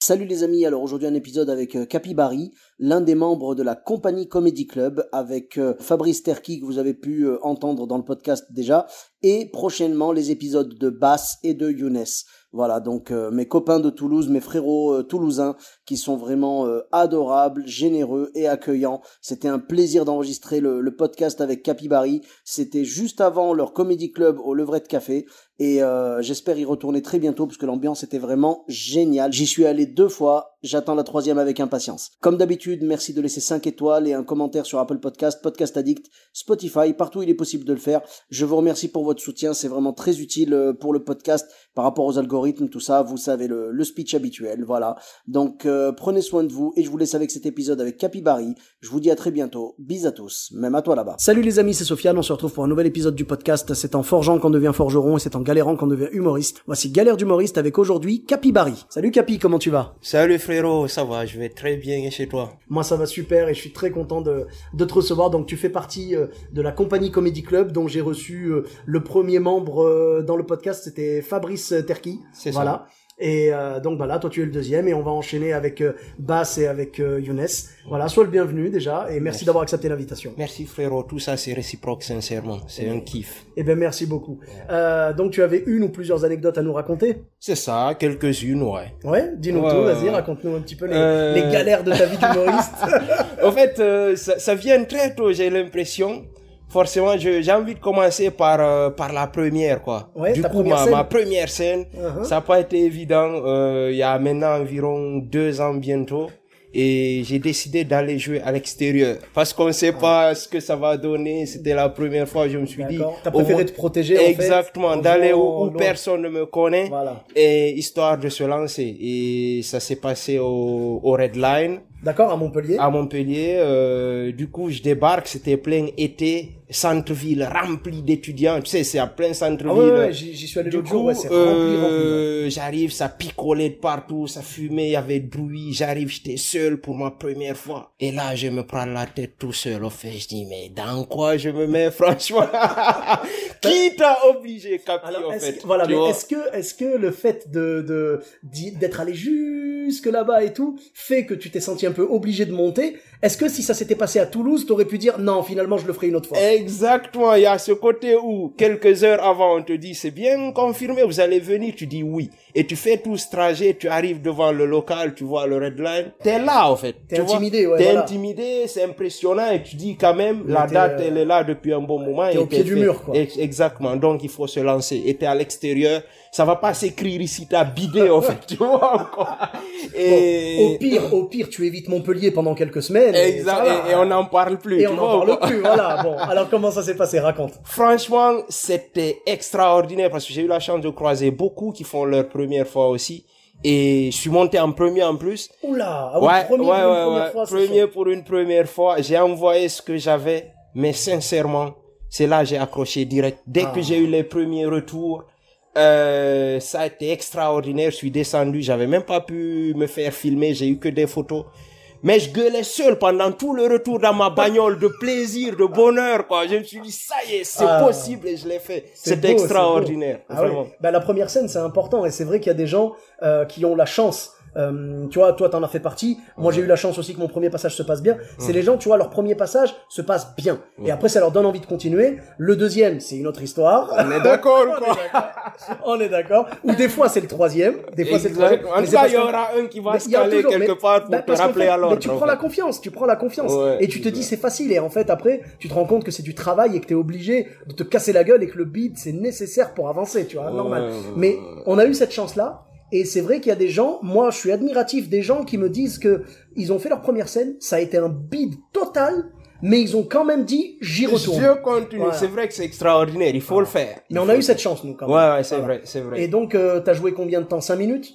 Salut les amis, alors aujourd'hui un épisode avec euh, Capibari, l'un des membres de la compagnie Comedy Club, avec euh, Fabrice Terki que vous avez pu euh, entendre dans le podcast déjà, et prochainement les épisodes de Bass et de Younes. Voilà, donc mes copains de Toulouse, mes frérots toulousains, qui sont vraiment adorables, généreux et accueillants. C'était un plaisir d'enregistrer le, podcast avec Capibari. C'était juste avant leur comédie club au Levrette Café. Et j'espère y retourner très bientôt parce que l'ambiance était vraiment géniale. J'y suis allé deux fois. J'attends la troisième avec impatience. Comme d'habitude, merci de laisser 5 étoiles et un commentaire sur Apple Podcast, Podcast Addict, Spotify, partout où il est possible de le faire. Je vous remercie pour votre soutien. C'est vraiment très utile pour le podcast par rapport aux algorithmes, tout ça. Vous savez le, le speech habituel. Voilà. Donc euh, prenez soin de vous et je vous laisse avec cet épisode avec Capibari. Je vous dis à très bientôt. Bis à tous. Même à toi là-bas. Salut les amis, c'est Sofiane. On se retrouve pour un nouvel épisode du podcast. C'est en forgeant qu'on devient forgeron et c'est en galérant qu'on devient humoriste. Voici Galère d'humoriste avec aujourd'hui Capibari. Salut Capi, comment tu vas? Salut frérot, ça va, je vais très bien et chez toi? Moi ça va super et je suis très content de, de te recevoir. Donc tu fais partie euh, de la compagnie Comedy Club dont j'ai reçu euh, le premier membre euh, dans le podcast, c'était Fabrice Terki. C'est voilà. ça. Et euh, donc voilà, toi tu es le deuxième et on va enchaîner avec euh, Bass et avec euh, Younes. Voilà, sois le bienvenu déjà et merci, Merci. d'avoir accepté l'invitation. Merci frérot, tout ça c'est réciproque sincèrement, c'est un kiff. Eh ben merci beaucoup. Euh, donc tu avais une ou plusieurs anecdotes à nous raconter? C'est ça, quelques-unes, ouais. Ouais, dis-nous Ouais, tout, ouais, vas-y, ouais. raconte-nous un petit peu les, Euh, les galères de ta vie d'humoriste. en fait, euh, ça, ça vient très tôt, j'ai l'impression. Forcément, j'ai envie de commencer par euh, par la première, quoi. Ouais, du coup, première ma, ma première scène, Uh-huh. ça n'a pas été évident. euh, Il y a maintenant environ deux ans bientôt. Et j'ai décidé d'aller jouer à l'extérieur. Parce qu'on ne sait pas ce que ça va donner. C'était la première fois, je me suis dit... T'as préféré moins- te protéger, en Exactement, en d'aller où, où personne ne me connaît. Voilà. Et histoire de se lancer. Et ça s'est passé au, au Red Line D'accord, à Montpellier? à Montpellier. Euh, du coup, je débarque, c'était plein été, centre-ville rempli d'étudiants. Tu sais, c'est à plein Ah centre-ville. ouais, ouais, j'y suis allé l'autre jour, ouais, c'est rempli, rempli. euh, j'arrive, ça picolait de partout, ça fumait, il y avait de bruit. J'arrive, j'étais seul pour ma première fois. Et là, je me prends la tête tout seul. Au fait, je dis, mais dans quoi je me mets, franchement? Qui t'a obligé, Capi, Alors, en est-ce fait? que, voilà, mais est-ce que, est-ce que le fait de, de, d'y- d'être jusque là-bas et tout, fait que tu t'es senti un peu obligé de monter? Est-ce que si ça s'était passé à Toulouse, t'aurais pu dire, non, finalement, je le ferai une autre fois? Exactement, il y a ce côté où quelques heures avant on te dit c'est bien confirmé, vous allez venir, tu dis oui. Et tu fais tout ce trajet, tu arrives devant le local, tu vois le red line, t'es là en fait. T'es vois? intimidé, ouais, T'es voilà. intimidé, c'est impressionnant et tu dis quand même la date euh, elle est là depuis un bon moment. t'es au pied du fait. mur, quoi. Ex- Exactement, donc il faut se lancer. Et t'es à l'extérieur, ça va pas s'écrire ici, t'as bidé en fait, tu vois encore. Et... Au pire, au pire, tu évites Montpellier pendant quelques semaines. Exact, et, et on n'en parle plus. Et on n'en parle plus, voilà. Bon, alors comment ça s'est passé? Raconte. Franchement, c'était extraordinaire parce que j'ai eu la chance de croiser beaucoup qui font leur première fois aussi. Et je suis monté en premier en plus. Oula, ah ouais, premier ouais, pour une ouais, première ouais. fois, premier pour une première fois. J'ai envoyé ce que j'avais, mais sincèrement, c'est là que j'ai accroché direct. Dès Ah. que j'ai eu les premiers retours, euh, ça a été extraordinaire. Je suis descendu, j'avais même pas pu me faire filmer, j'ai eu que des photos. Mais je gueulais seul pendant tout le retour dans ma bagnole de plaisir, de bonheur, quoi. Je me suis dit, ça y est, c'est Ah. possible et je l'ai fait. C'est C'était extraordinaire. Ah ouais. vraiment. Bah, la première scène, c'est important. Et c'est vrai qu'il y a des gens euh, qui ont la chance. Euh, tu vois, toi, t'en as fait partie. Moi, j'ai eu la chance aussi que mon premier passage se passe bien. C'est les gens, tu vois, leur premier passage se passe bien. Et après, ça leur donne envie de continuer. Le deuxième, c'est une autre histoire. On est d'accord, quoi. On est d'accord. Ou des fois, c'est le troisième. Des fois, c'est le troisième. En tout cas, il y aura un qui va Mais se caler toujours- quelque mais- part pour bah, te rappeler fait, à l'ordre. Mais tu en prends la confiance, tu prends la confiance. Ouais, et tu te dis c'est facile. Et en fait, après, tu te rends compte que c'est du travail et que t'es obligé de te casser la gueule et que le beat, c'est nécessaire pour avancer, tu vois, normal. Mais on a eu cette chance-là. Et c'est vrai qu'il y a des gens, moi je suis admiratif des gens qui me disent que ils ont fait leur première scène, ça a été un bide total, mais ils ont quand même dit j'y retourne. Je continue. Voilà. C'est vrai que c'est extraordinaire. Il faut le faire. Mais on a eu cette chance, nous, quand même. Ouais, ouais, c'est Voilà. vrai, c'est vrai. Et donc, euh, t'as joué combien de temps? 5 minutes?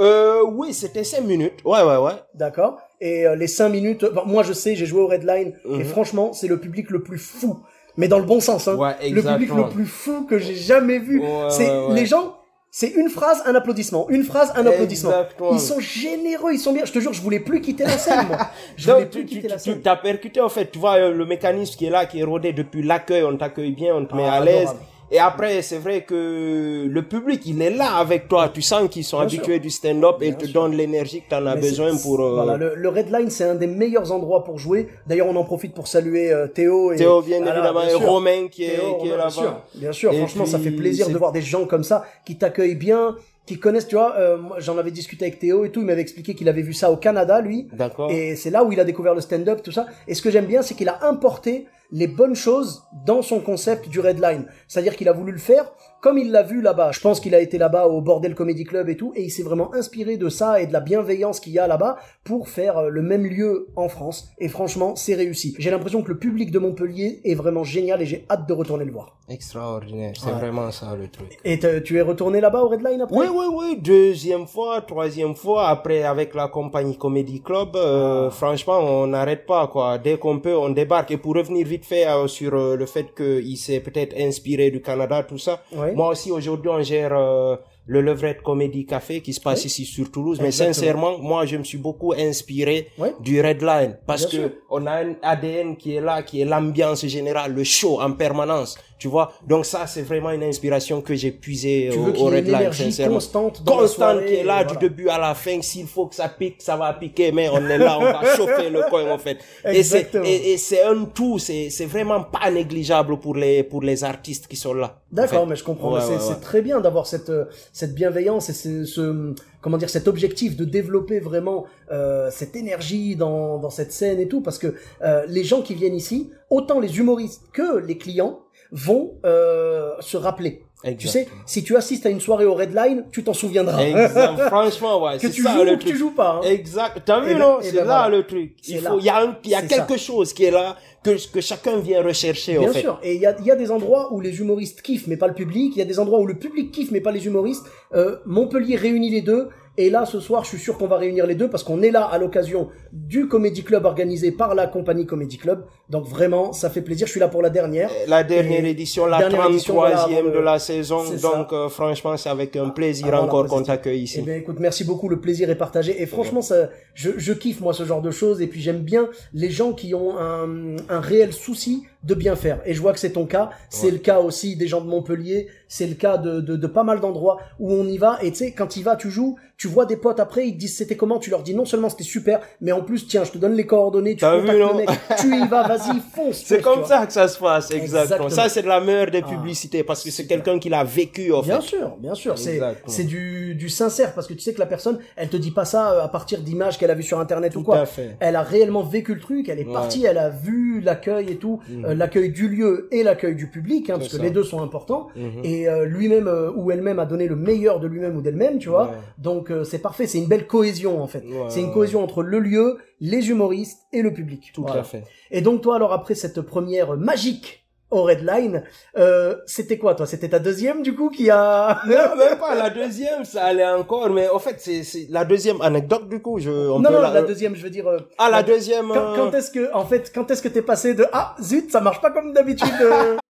Euh, oui, c'était cinq minutes. Ouais, ouais, ouais. D'accord. Et euh, les 5 minutes, bon, moi je sais, j'ai joué au Redline, et Mhm. franchement, c'est le public le plus fou. Mais dans le bon sens, hein. Ouais, le public le plus fou que j'ai jamais vu. Ouais, c'est ouais. les gens, c'est une phrase, un applaudissement, une phrase, un applaudissement. Exactement. Ils sont généreux, ils sont bien. Je te jure, je voulais plus quitter la scène, moi. Je voulais Donc, plus tu, quitter tu, la tu scène. t'as percuté, en fait. Tu vois, euh, le mécanisme qui est là, qui est rodé depuis l'accueil, on t'accueille bien, on te met Ah, à l'aise. Et après, c'est vrai que le public, il est là avec toi. Tu sens qu'ils sont Bien habitués sûr. du stand-up et Bien ils te sûr. donnent l'énergie que tu en as Mais besoin pour... euh, Voilà, le, le Redline, c'est un des meilleurs endroits pour jouer. D'ailleurs, on en profite pour saluer euh, Théo et Théo, bien évidemment, bien et. Romain qui est, Théo, qui est bien là-bas. sûr, bien sûr. Et franchement, ça fait plaisir de voir des gens comme ça qui t'accueillent bien, qui connaissent. Tu vois, euh, j'en avais discuté avec Théo et tout. Il m'avait expliqué qu'il avait vu ça au Canada, lui. D'accord. Et c'est là où il a découvert le stand-up, tout ça. Et ce que j'aime bien, c'est qu'il a importé les bonnes choses dans son concept du Redline. C'est-à-dire qu'il a voulu le faire comme il l'a vu là-bas. Je pense qu'il a été là-bas au Bordel Comedy Club et tout, et il s'est vraiment inspiré de ça et de la bienveillance qu'il y a là-bas pour faire euh, le même lieu en France. Et franchement, c'est réussi. J'ai l'impression que le public de Montpellier est vraiment génial et j'ai hâte de retourner le voir. Extraordinaire. C'est Ouais. vraiment ça, le truc. Et tu es retourné là-bas au Redline après? Oui, oui, oui, deuxième fois, troisième fois, après avec la compagnie Comedy Club, Ah. euh, franchement, on n'arrête pas, quoi. Dès qu'on peut, on débarque. Et pour revenir vite fait euh, sur euh, le fait qu'il s'est peut-être inspiré du Canada, tout ça, Oui. moi aussi, aujourd'hui, on gère euh, le Levrette Comedy Café qui se passe Oui. ici sur Toulouse. Mais sincèrement, moi, je me suis beaucoup inspiré Oui. du Redline parce Bien que sûr. on a un ADN qui est là, qui est l'ambiance générale, le show en permanence, tu vois. Donc ça, c'est vraiment une inspiration que j'ai puisée au, au Redline, sincèrement. constante dans Constante soirée, qui est là du début à la fin. S'il faut que ça pique, ça va piquer, mais on est là, on va chauffer le coin en fait. Et c'est Exactement. et, c'est un tout, c'est vraiment pas négligeable pour les pour les artistes qui sont là. en D'accord, fait. mais je comprends. Ouais, c'est ouais, c'est ouais. très bien d'avoir cette euh, cette bienveillance et ce, comment dire cet objectif de développer vraiment euh, cette énergie dans dans cette scène et tout, parce que euh, les gens qui viennent ici, autant les humoristes que les clients vont euh, se rappeler. Tu sais, si tu assistes à une soirée au Redline, tu t'en souviendras. Exact. Franchement, ouais, que tu ça joues le ou que tu truc. joues pas. hein. Exact. T'as vu, Eh ben- non? eh C'est ben là voilà. le truc. Il faut, il y a un, il y a quelque chose qui est là, que, que chacun vient rechercher, Bien en fait. sûr. Et il y a, y a des endroits où les humoristes kiffent, mais pas le public. Il y a des endroits où le public kiffe, mais pas les humoristes. Euh, Montpellier réunit les deux. Et là, ce soir, je suis sûr qu'on va réunir les deux parce qu'on est là à l'occasion du Comedy Club organisé par la compagnie Comedy Club. Donc vraiment, ça fait plaisir. Je suis là pour la dernière. La dernière Et édition, la dernière 33e édition, voilà, avant de la saison. Donc, euh, franchement, c'est avec un plaisir Avant la encore qu'on t'accueille ici. Eh bien, écoute, merci beaucoup. Le plaisir est partagé. Et franchement, ça, je, je kiffe moi ce genre de choses. Et puis j'aime bien les gens qui ont un, un réel souci de bien faire. Et je vois que c'est ton cas. C'est Ouais. le cas aussi des gens de Montpellier. C'est le cas de, de, de pas mal d'endroits où on y va. Et tu sais, quand il va, tu joues. Tu vois des potes après, ils te disent c'était comment? Tu leur dis non seulement c'était super, mais en plus tiens, je te donne les coordonnées. Tu contactes vu, le mec. tu y vas, vas-y, fonce. C'est comme ça que ça se passe, exactement. Exactement. Ça, c'est de la meilleure des Ah. publicités parce que c'est quelqu'un qui l'a vécu, en Bien fait. sûr, bien sûr. C'est, c'est du, du sincère parce que tu sais que la personne, elle te dit pas ça euh, à partir d'images qu'elle a vues sur internet ou Tout quoi. à fait. Elle a réellement vécu le truc, elle est Ouais. partie, elle a vu l'accueil et tout, Mhm. Euh, l'accueil du lieu et l'accueil du public, hein, parce que les deux sont importants. Mhm. Et euh, lui-même euh, ou elle-même a donné le meilleur de lui-même ou d'elle-même, tu vois. Ouais. Donc euh, c'est parfait, c'est une belle cohésion en fait. Ouais, c'est une ouais. cohésion entre le lieu, les humoristes et le public. Tout Voilà. à fait. Et donc toi alors après cette première magique au Redline, euh, c'était quoi toi? C'était ta deuxième du coup qui a Non, même pas la deuxième, ça allait encore, mais en fait, c'est, la deuxième anecdote, du coup, je, on non peut non la- la deuxième je veux dire euh, Ah, la deuxième, quand, euh, quand est-ce que en fait quand est-ce que t'es passé de ah zut ça marche pas comme d'habitude euh,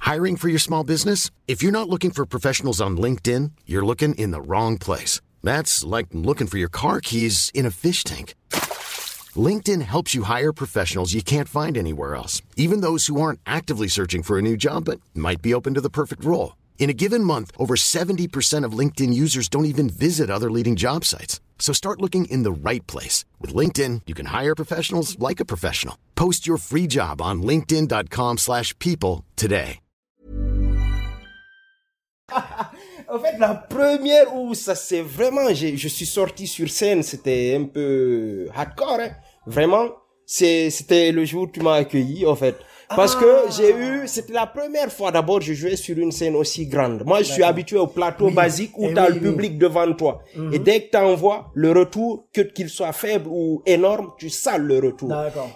Hiring for your small business? If you're not looking for professionals on LinkedIn, you're looking in the wrong place. That's like looking for your car keys in a fish tank. LinkedIn helps you hire professionals you can't find anywhere else, even those who aren't actively searching for a new job but might be open to the perfect role. In a given month, over 70% of LinkedIn users don't even visit other leading job sites. So start looking in the right place. With LinkedIn, you can hire professionals like a professional. Post your free job on linkedin.com/people slash people today. En fait, la première où ça c'est vraiment, j'ai- je suis sorti sur scène, c'était un peu hardcore, hein. Vraiment. C'est, c'était le jour où tu m'as accueilli, en fait. Parce que j'ai eu, c'était la première fois d'abord je jouais sur une scène aussi grande. Moi, je suis habitué au plateau basique où Eh tu as oui, le oui. public devant toi. Et dès que tu envoies le retour, que qu'il soit faible ou énorme, tu sales le retour.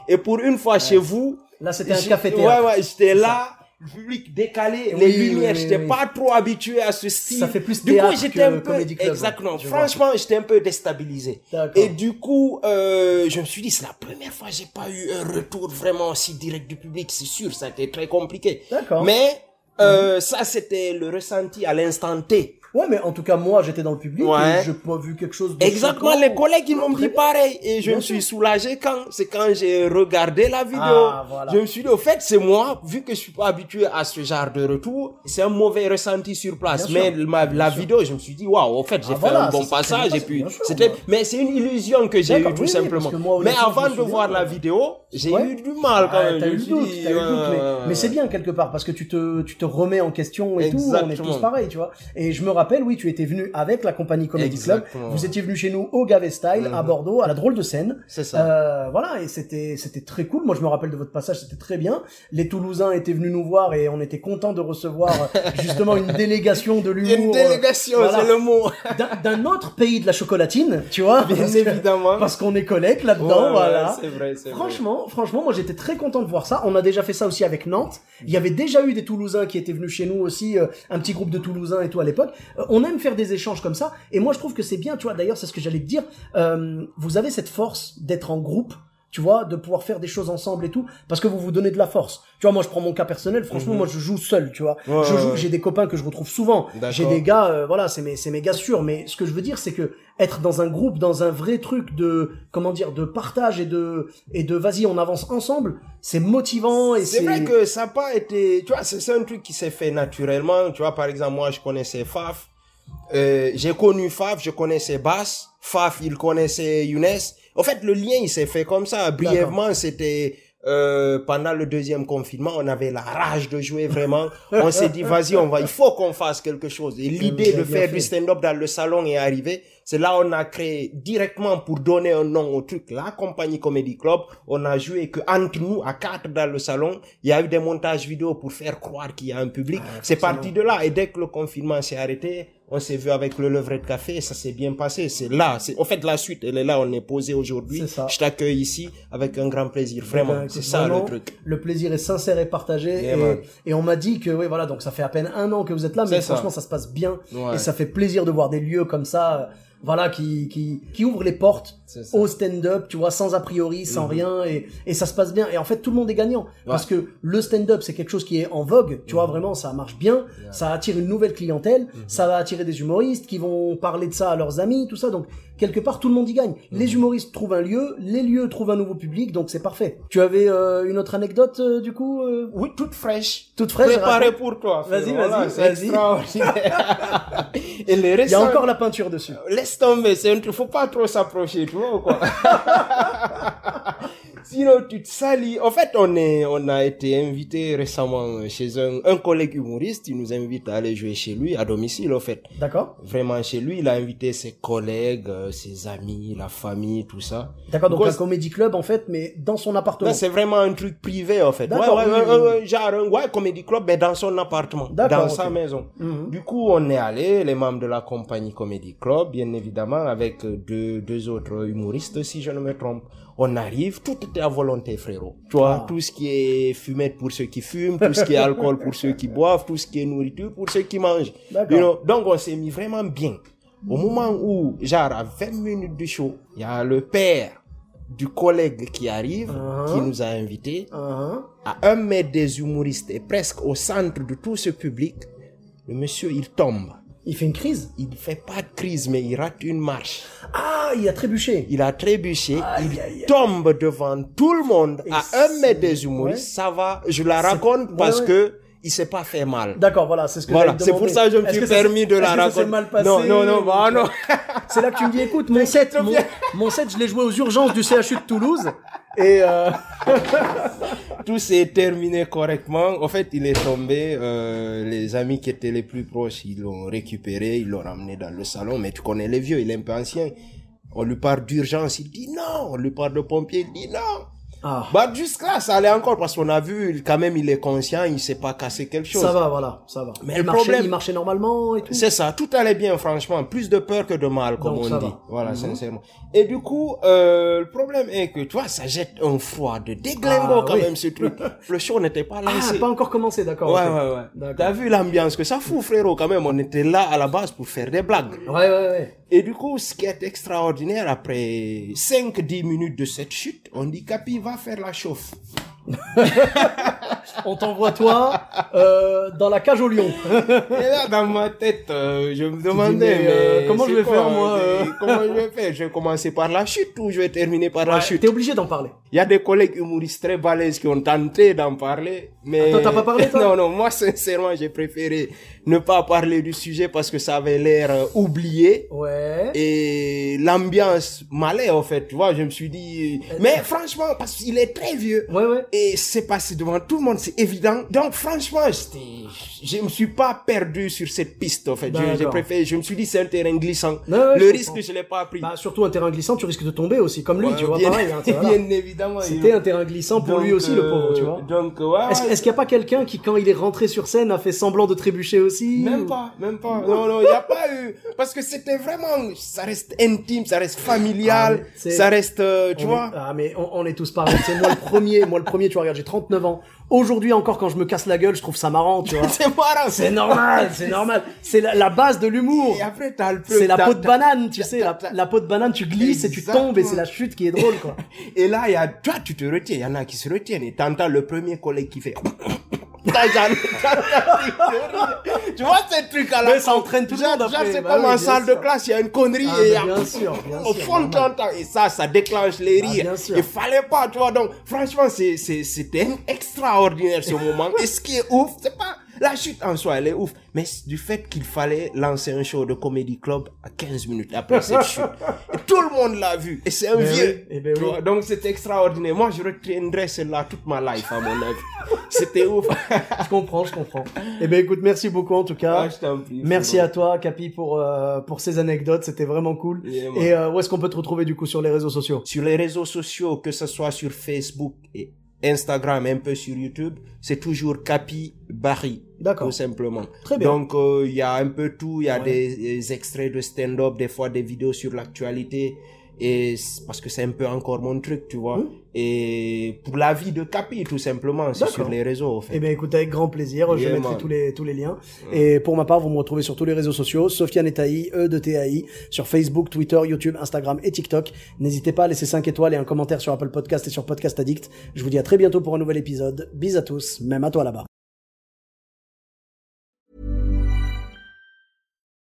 Et pour une fois chez vous, Là, c'était un café-théâtre. Ouais, ouais, j'étais là. Le public décalé, Oui, les lumières, oui, j'étais oui. pas trop habitué à ce style. Ça fait plus du coup, j'étais que un peu, Club, exactement. Franchement, j'étais un peu déstabilisé. Et du coup, euh, je me suis dit, c'est la première fois que j'ai pas eu un retour vraiment aussi direct du public, c'est sûr, ça a été très compliqué. D'accord. Mais, euh, ça, c'était le ressenti à l'instant T. Ouais, mais en tout cas, moi, j'étais dans le public Ouais. et j'ai pas vu quelque chose de Exactement, choquant. les collègues, ils m'ont dit pareil. Et je Bien me suis sûr. soulagé quand, c'est quand j'ai regardé la vidéo. Ah, voilà. Je me suis dit, au fait, c'est moi, vu que je suis pas habitué à ce genre de retour, c'est un mauvais ressenti sur place. Bien mais sûr. la vidéo, je me suis dit, waouh, au fait, j'ai Ah, fait voilà, un bon passage. Et puis, c'était, mais c'est une illusion que j'ai eue, tout oui, simplement. moi, mais je avant de voir la euh, vidéo, j'ai Ouais. eu du mal quand Ah, même. t'as Je eu le suis doute, dit, t'as eu le doute, mais, c'est bien quelque part parce que tu te, tu te remets en question et tout, on est tous pareils, tu vois. Et je me rappelle, oui, tu étais venu avec la compagnie Comedy Club, vous étiez venu chez nous au Gavet Style à Bordeaux, à la drôle de scène. C'est ça. Euh, voilà, et c'était c'était très cool. Moi, je me rappelle de votre passage, c'était très bien. Les Toulousains étaient venus nous voir et on était contents de recevoir euh, justement une délégation de l'humour. Une euh, délégation, voilà, c'est le mot. d'un- autre pays de la chocolatine, tu vois. Bien parce que- évidemment. Parce qu'on est collègues là-dedans, Ouais, ouais, voilà. c'est vrai, c'est vrai. Franchement, franchement, moi j'étais très content de voir ça. On a déjà fait ça aussi avec Nantes. Il y avait déjà eu des Toulousains qui étaient venus chez nous aussi, euh, un petit groupe de Toulousains et tout à l'époque. Euh, on aime faire des échanges comme ça. Et moi je trouve que c'est bien, tu vois. D'ailleurs, c'est ce que j'allais te dire. Euh, vous avez cette force d'être en groupe. Tu vois, de pouvoir faire des choses ensemble et tout, parce que vous vous donnez de la force. Tu vois, moi je prends mon cas personnel. Franchement, moi je joue seul. Tu vois, Mhm. Ouais, je joue. ouais. J'ai des copains que je retrouve souvent. J'ai des gars, euh, voilà, c'est mes, c'est mes gars sûrs. Mais ce que je veux dire, c'est que être dans un groupe, dans un vrai truc de, comment dire, de partage et de, et de vas-y, on avance ensemble, c'est motivant et c'est. C'est vrai que ça n'a pas été, tu vois, c'est c'est un truc qui s'est fait naturellement. Tu vois, par exemple, moi, je connaissais Faf. Euh, j'ai connu Faf, je connaissais Bass. Faf, il connaissait Younes. En fait, le lien, il s'est fait comme ça. Brièvement, c'était euh, pendant le deuxième confinement, on avait la rage de jouer vraiment. On s'est dit, vas-y, on va, il faut qu'on fasse quelque chose. Et l'idée de faire fait. du stand-up dans le salon est arrivée. C'est là on a créé directement pour donner un nom au truc la compagnie Comedy Club. On a joué que entre nous à quatre dans le salon. Il y a eu des montages vidéo pour faire croire qu'il y a un public. c'est parti de là. Et dès que le confinement s'est arrêté, on s'est vu avec le levrette de café. Et ça s'est bien passé. C'est là. C'est en fait la suite. Elle est là. On est posé aujourd'hui. Je t'accueille ici avec un grand plaisir. Vraiment. Ben, écoute, c'est ça vraiment, le truc. Le plaisir est sincère et partagé. Yeah, man. et, et on m'a dit que, oui, voilà, donc ça fait à peine un an que vous êtes là, mais C'est ça. franchement, ça. se passe bien. Ouais. Et ça fait plaisir de voir des lieux comme ça, voilà, qui, qui, qui ouvrent les portes. Mhm. au stand-up, tu vois, sans a priori, sans rien, et, et ça se passe bien. Et en fait, tout le monde est gagnant. Parce que le stand-up, c'est quelque chose qui est en vogue, tu vois, Mhm. vraiment, ça marche bien, ça attire une nouvelle clientèle, ça va attirer des humoristes qui vont parler de ça à leurs amis, tout ça. Donc, quelque part, tout le monde y gagne. Mhm. Les humoristes trouvent un lieu, les lieux trouvent un nouveau public, donc c'est parfait. Tu avais euh, une autre anecdote, euh, du coup euh, Oui, toute fraîche. Toute fraîche, Préparée pour toi. Vas-y, vas-y, c'est vas-y. extraordinaire. Et les Il y a encore la peinture dessus. Laisse tomber, c'est un truc, faut pas trop s'approcher, tu vois, ou quoi? Sinon, tu te salis. En fait, on est, on a été invité récemment chez un, un collègue humoriste. Il nous invite à aller jouer chez lui, à domicile, en fait. D'accord Vraiment chez lui. Il a invité ses collègues, euh, ses amis, la famille, tout ça. D'accord, donc un comédie club, en fait, mais dans son appartement. C'est vraiment un truc privé, en fait. Ouais, D'accord, ouais, oui, oui, genre un ouais, comédie club, mais dans son appartement, D'accord, dans sa maison. Mhm. Du coup, on est allé, les membres de la compagnie Comedy Club, bien évidemment, avec euh, deux, deux autres humoristes, si je ne me trompe. On arrive, tout était à volonté, frérot. Tu vois, Ah. tout ce qui est fumette pour ceux qui fument, tout ce qui est alcool pour ceux qui boivent, tout ce qui est nourriture pour ceux qui mangent. D'accord. You know, Donc, on s'est mis vraiment bien. Au moment où, genre, à 20 minutes du show, il y a le père du collègue qui arrive, Uh-huh. qui nous a invités Hein à un mètre des humoristes et presque au centre de tout ce public, le monsieur, il tombe. Il fait une crise Il fait pas de crise, mais il rate une marche. Ah, il a trébuché. Il a trébuché, il tombe devant tout le monde Et à un mètre des humoristes. ouais. Ça va, je la raconte parce ouais. que il s'est pas fait mal. D'accord, voilà, c'est ce que Voilà, c'est pour ça que je me suis permis de la raconter. s'est mal passé Non, non, non, bah non. C'est là que tu me dis, écoute, mon set, mon, mon set, je l'ai joué aux urgences du CHU de Toulouse. Et euh, Tout s'est terminé correctement. En fait, il est tombé. euh, les amis qui étaient les plus proches, ils l'ont récupéré, ils l'ont ramené dans le salon. Mais tu connais les vieux, il est un peu ancien. On lui parle d'urgence, il dit non. On lui parle de pompier, il dit non. Ah. Bah, jusque-là, ça allait encore parce qu'on a vu, quand même, il est conscient, il s'est pas cassé quelque chose. Ça va, voilà, ça va. Mais il le marchait, problème- il marchait normalement et tout. C'est ça, tout allait bien, franchement. Plus de peur que de mal, comme Donc, on ça dit. va. Voilà, Mhm. sincèrement. Et du coup, euh, le problème est que, tu vois, ça jette un froid de déglingo Ah, quand oui. même, ce truc. Le show n'était pas Ah, lancé. pas encore commencé, d'accord. Ouais, ouais, ouais. D'accord. T'as vu l'ambiance que ça fout, frérot, quand même. On était là à la base pour faire des blagues. Ouais, ouais, ouais. Et du coup, ce qui est extraordinaire, après 5-10 minutes de cette chute, on dit Capi va faire la chauffe. On t'envoie toi euh, dans la cage au lion. Et là, dans ma tête, euh, je me demandais, mais, euh, mais comment je vais quoi, faire, moi, c'est- euh Comment je vais faire? Je vais commencer par la chute ou je vais terminer par la chute? T'es obligé d'en parler. Il y a des collègues humoristes très balèzes qui ont tenté d'en parler, mais... Ah, t'as pas parlé, toi? Non, non, moi, sincèrement, j'ai préféré ne pas parler du sujet parce que ça avait l'air euh, oublié. Ouais. Et l'ambiance m'allait, en fait, tu vois, je me suis dit... Mais franchement, parce qu'il est très vieux. Ouais, ouais. Et c'est passé devant tout le monde, c'est évident. Donc franchement, je me suis pas perdu sur cette piste en fait. Je- préféré, je me suis dit c'est un terrain glissant. Ouais, le je risque comprends. je l'ai pas pris. Bah, surtout un terrain glissant, tu risques de tomber aussi, comme lui, Ouais, tu vois, bien, pareil. hein, bien évidemment. C'était un terrain glissant pour lui aussi, le euh, pauvre, tu vois. Donc ouais. Est-ce qu'il n'y a pas quelqu'un qui, quand il est rentré sur scène, a fait semblant de trébucher aussi Même ou- pas, même pas. Non, non, il n'y a pas eu. Parce que c'était vraiment, ça reste intime, ça reste Ah, familial, c'est- ça reste, euh, tu On vois. est- Ah mais on, on est tous pareils. C'est moi le premier, moi le premier. Tu vois, regarde, j'ai 39 ans. Aujourd'hui encore, quand je me casse la gueule, je trouve ça marrant, tu vois. C'est. C'est normal, c'est normal. C'est la, la base de l'humour. Et après, t'as le C'est la peau de banane, tu sais. La, peau de banane, tu glisses et tu tombes et c'est la chute qui est drôle, quoi. Et là, il y a, toi, tu te retiens, il y en a qui se retiennent, et t'entends le premier collègue qui fait, tu vois ces trucs à la Mais ça entraîne tout le Genre- genre, c'est Bah comme oui, en salle de classe, il y a une connerie Ah, et il y a- bien sûr, bien au fond de ton temps, et ça, ça déclenche les Ah, rires. bien sûr. Il fallait pas, tu vois. Donc, franchement, c'était extraordinaire ce moment. Et ce qui est ouf, c'est pas la chute en soi, elle est ouf, mais c'est du fait qu'il fallait lancer un show de comedy club à 15 minutes après cette chute. Et tout le monde l'a vu. Et c'est un Ben vieux. oui, eh ben oui. Donc, c'était extraordinaire. Moi, je retiendrai celle-là toute ma life, à mon avis. C'était ouf. Je comprends, je comprends. Eh ben écoute, merci beaucoup en tout cas. Ah, je t'en prie, Merci c'est à toi, Capi, pour euh, pour ces anecdotes. C'était vraiment cool. Yeah, et euh, où est-ce qu'on peut te retrouver du coup sur les réseaux sociaux? Sur les réseaux sociaux, que ce soit sur Facebook et Instagram, un peu sur YouTube, c'est toujours Capi Barry. D'accord. Tout simplement. Très bien. Donc, euh, il y a un peu tout. Il y a Ouais. des, des extraits de stand-up, des fois des vidéos sur l'actualité. Et parce que c'est un peu encore mon truc, tu vois. Mhm. Et pour la vie de Capi, tout simplement, c'est sur les réseaux, en fait. Eh bien, écoute, avec grand plaisir. je mettrai man. tous les, tous les liens. Et pour ma part, vous me retrouvez sur tous les réseaux sociaux. Sofiane Etaï, E de TAI, sur Facebook, Twitter, YouTube, Instagram et TikTok. N'hésitez pas à laisser 5 étoiles et un commentaire sur Apple Podcast et sur Podcast Addict. Je vous dis à très bientôt pour un nouvel épisode. Bis à tous, même à toi là-bas.